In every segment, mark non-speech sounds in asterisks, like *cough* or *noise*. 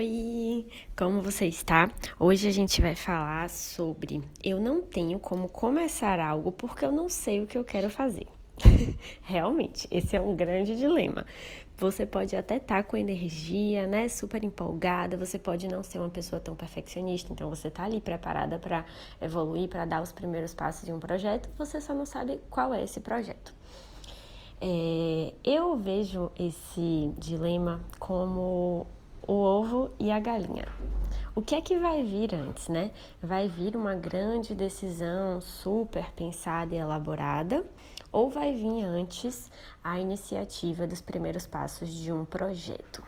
Oi, como você está? Hoje a gente vai falar sobre eu não tenho como começar algo porque eu não sei o que eu quero fazer. *laughs* Realmente, esse é um grande dilema. Você pode até estar tá com energia, né, super empolgada, você pode não ser uma pessoa tão perfeccionista, então você está ali preparada para evoluir, para dar os primeiros passos de um projeto, você só não sabe qual é esse projeto. É, eu vejo esse dilema como o ovo e a galinha. O que é que vai vir antes, né? Vai vir uma grande decisão super pensada e elaborada, ou vai vir antes a iniciativa dos primeiros passos de um projeto?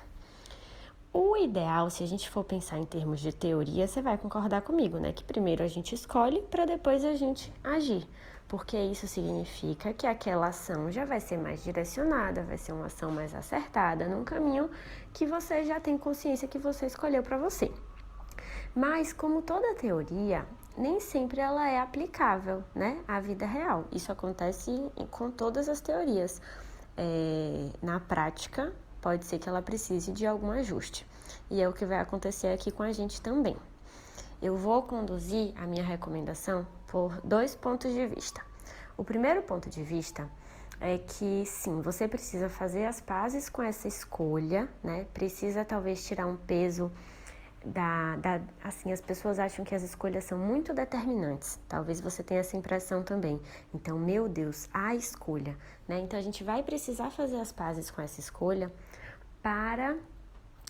O ideal, se a gente for pensar em termos de teoria, você vai concordar comigo, né? Que primeiro a gente escolhe para depois a gente agir porque isso significa que aquela ação já vai ser mais direcionada, vai ser uma ação mais acertada num caminho que você já tem consciência que você escolheu para você. Mas como toda teoria, nem sempre ela é aplicável, né, à vida real. Isso acontece com todas as teorias. É, na prática, pode ser que ela precise de algum ajuste. E é o que vai acontecer aqui com a gente também. Eu vou conduzir a minha recomendação por dois pontos de vista. O primeiro ponto de vista é que sim, você precisa fazer as pazes com essa escolha, né? Precisa talvez tirar um peso da, da, assim, as pessoas acham que as escolhas são muito determinantes. Talvez você tenha essa impressão também. Então, meu Deus, a escolha, né? Então a gente vai precisar fazer as pazes com essa escolha para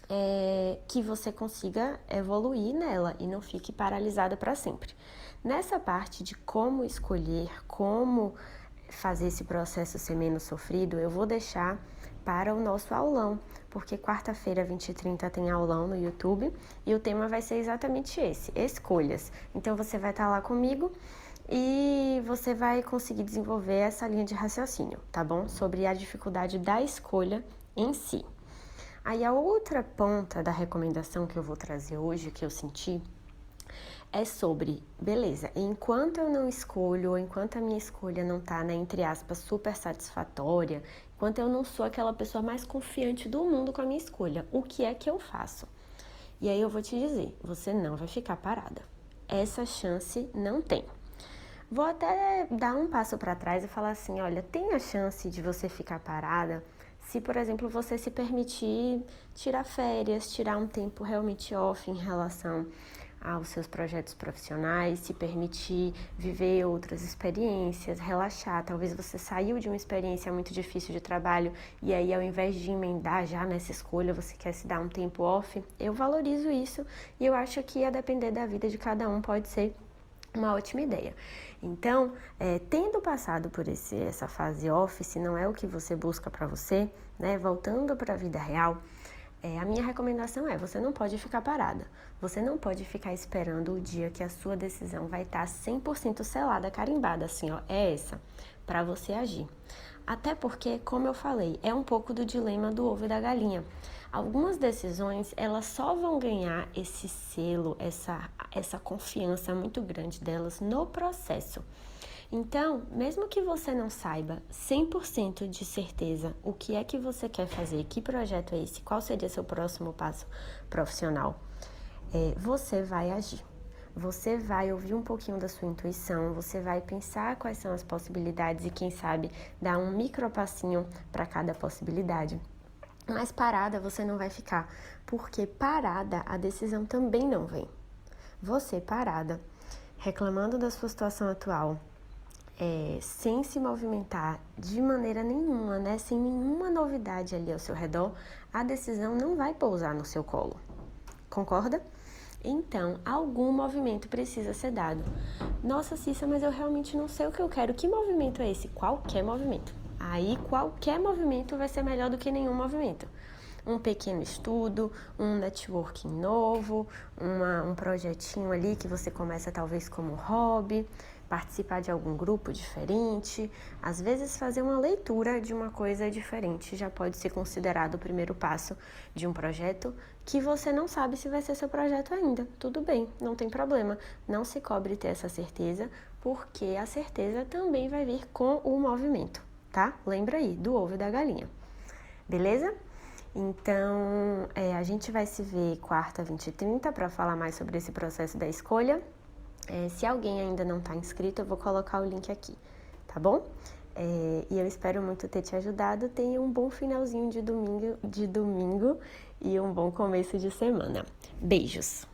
é, que você consiga evoluir nela e não fique paralisada para sempre. Nessa parte de como escolher, como fazer esse processo ser menos sofrido, eu vou deixar para o nosso aulão, porque quarta-feira, 20 e 30, tem aulão no YouTube e o tema vai ser exatamente esse: escolhas. Então você vai estar lá comigo e você vai conseguir desenvolver essa linha de raciocínio, tá bom? Sobre a dificuldade da escolha em si. Aí a outra ponta da recomendação que eu vou trazer hoje, que eu senti, é sobre, beleza, enquanto eu não escolho, ou enquanto a minha escolha não tá, né, entre aspas, super satisfatória, enquanto eu não sou aquela pessoa mais confiante do mundo com a minha escolha, o que é que eu faço? E aí eu vou te dizer, você não vai ficar parada. Essa chance não tem. Vou até dar um passo para trás e falar assim, olha, tem a chance de você ficar parada se, por exemplo, você se permitir tirar férias, tirar um tempo realmente off em relação aos seus projetos profissionais, se permitir viver outras experiências, relaxar. Talvez você saiu de uma experiência muito difícil de trabalho e aí, ao invés de emendar já nessa escolha, você quer se dar um tempo off. Eu valorizo isso e eu acho que, a depender da vida de cada um, pode ser uma ótima ideia. Então, é, tendo passado por esse, essa fase off, se não é o que você busca para você, né, voltando para a vida real, é, a minha recomendação é: você não pode ficar parada. Você não pode ficar esperando o dia que a sua decisão vai estar 100% selada, carimbada, assim, ó, é essa, para você agir. Até porque, como eu falei, é um pouco do dilema do ovo e da galinha. Algumas decisões, elas só vão ganhar esse selo, essa, essa confiança muito grande delas no processo. Então, mesmo que você não saiba 100% de certeza o que é que você quer fazer, que projeto é esse, qual seria seu próximo passo profissional, é, você vai agir. Você vai ouvir um pouquinho da sua intuição, você vai pensar quais são as possibilidades e, quem sabe, dar um micro passinho para cada possibilidade. Mas parada você não vai ficar, porque parada a decisão também não vem. Você parada, reclamando da sua situação atual, é, sem se movimentar de maneira nenhuma, né? Sem nenhuma novidade ali ao seu redor, a decisão não vai pousar no seu colo. Concorda? Então, algum movimento precisa ser dado. Nossa, Cissa, mas eu realmente não sei o que eu quero. Que movimento é esse? Qualquer movimento. Aí qualquer movimento vai ser melhor do que nenhum movimento. Um pequeno estudo, um networking novo, uma, um projetinho ali que você começa talvez como hobby, participar de algum grupo diferente, às vezes fazer uma leitura de uma coisa diferente já pode ser considerado o primeiro passo de um projeto que você não sabe se vai ser seu projeto ainda. Tudo bem, não tem problema. Não se cobre ter essa certeza, porque a certeza também vai vir com o movimento tá? Lembra aí, do ovo e da galinha. Beleza? Então, é, a gente vai se ver quarta, 20 e 30 para falar mais sobre esse processo da escolha. É, se alguém ainda não está inscrito, eu vou colocar o link aqui, tá bom? É, e eu espero muito ter te ajudado. Tenha um bom finalzinho de domingo, de domingo e um bom começo de semana. Beijos!